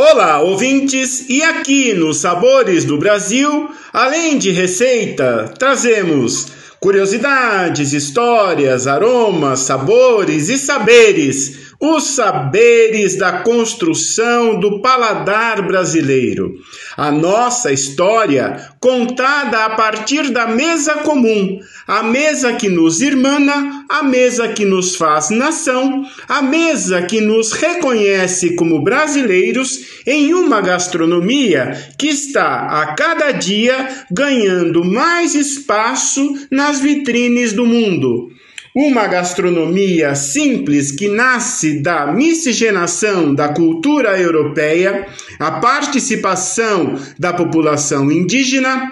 Olá, ouvintes! E aqui nos Sabores do Brasil, além de receita, trazemos curiosidades, histórias, aromas, sabores e saberes os saberes da construção do paladar brasileiro. A nossa história contada a partir da mesa comum, a mesa que nos irmana, a mesa que nos faz nação, a mesa que nos reconhece como brasileiros em uma gastronomia que está a cada dia ganhando mais espaço nas vitrines do mundo. Uma gastronomia simples que nasce da miscigenação da cultura europeia, a participação da população indígena,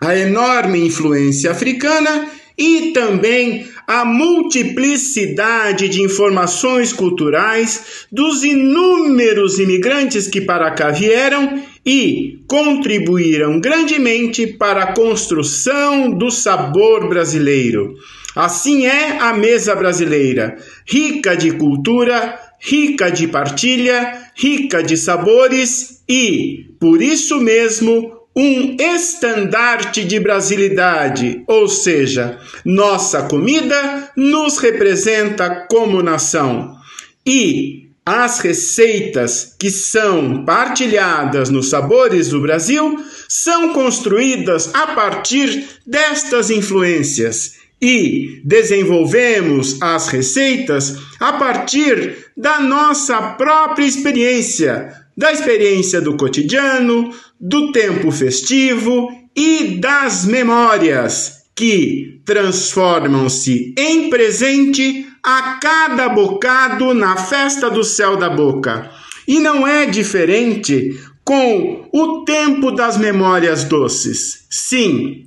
a enorme influência africana e também a multiplicidade de informações culturais dos inúmeros imigrantes que para cá vieram e contribuíram grandemente para a construção do sabor brasileiro. Assim é a mesa brasileira, rica de cultura, rica de partilha, rica de sabores e, por isso mesmo, um estandarte de brasilidade, ou seja, nossa comida nos representa como nação. E as receitas que são partilhadas nos Sabores do Brasil são construídas a partir destas influências e desenvolvemos as receitas a partir da nossa própria experiência, da experiência do cotidiano, do tempo festivo e das memórias que transformam-se em presente a cada bocado na festa do céu da boca. E não é diferente com o tempo das memórias doces. Sim,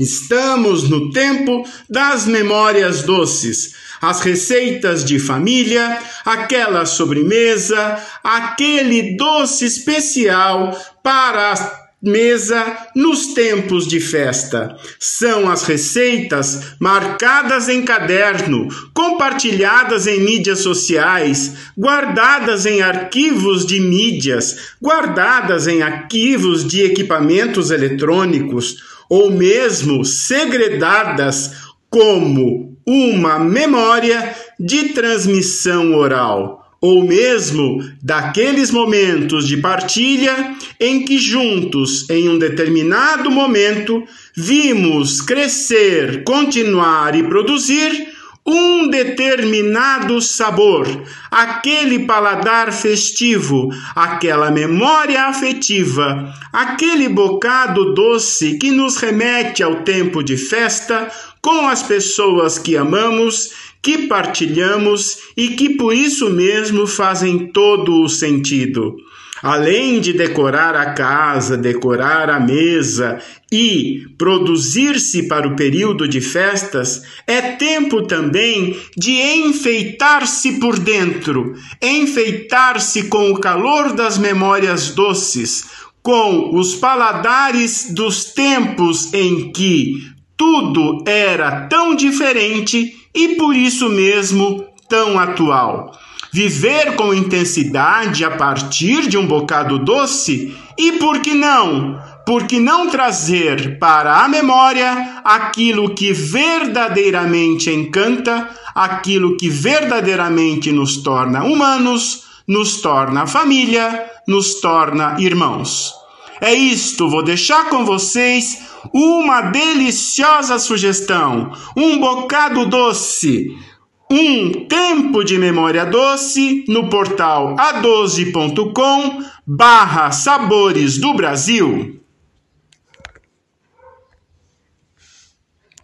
Estamos no tempo das memórias doces, as receitas de família, aquela sobremesa, aquele doce especial para a mesa nos tempos de festa. São as receitas marcadas em caderno, compartilhadas em mídias sociais, guardadas em arquivos de mídias, guardadas em arquivos de equipamentos eletrônicos ou mesmo segredadas como uma memória de transmissão oral, ou mesmo daqueles momentos de partilha em que juntos, em um determinado momento, vimos crescer, continuar e produzir um determinado sabor, aquele paladar festivo, aquela memória afetiva, aquele bocado doce que nos remete ao tempo de festa com as pessoas que amamos, que partilhamos e que por isso mesmo fazem todo o sentido. Além de decorar a casa, decorar a mesa e produzir-se para o período de festas, é tempo também de enfeitar-se por dentro, enfeitar-se com o calor das memórias doces, com os paladares dos tempos em que tudo era tão diferente e por isso mesmo tão atual viver com intensidade a partir de um bocado doce? E, por que não, por que não trazer para a memória aquilo que verdadeiramente encanta, aquilo que verdadeiramente nos torna humanos, nos torna família, nos torna irmãos. É isto, vou deixar com vocês uma deliciosa sugestão, um bocado doce um tempo de memória doce no portal a12.com barra Sabores do Brasil.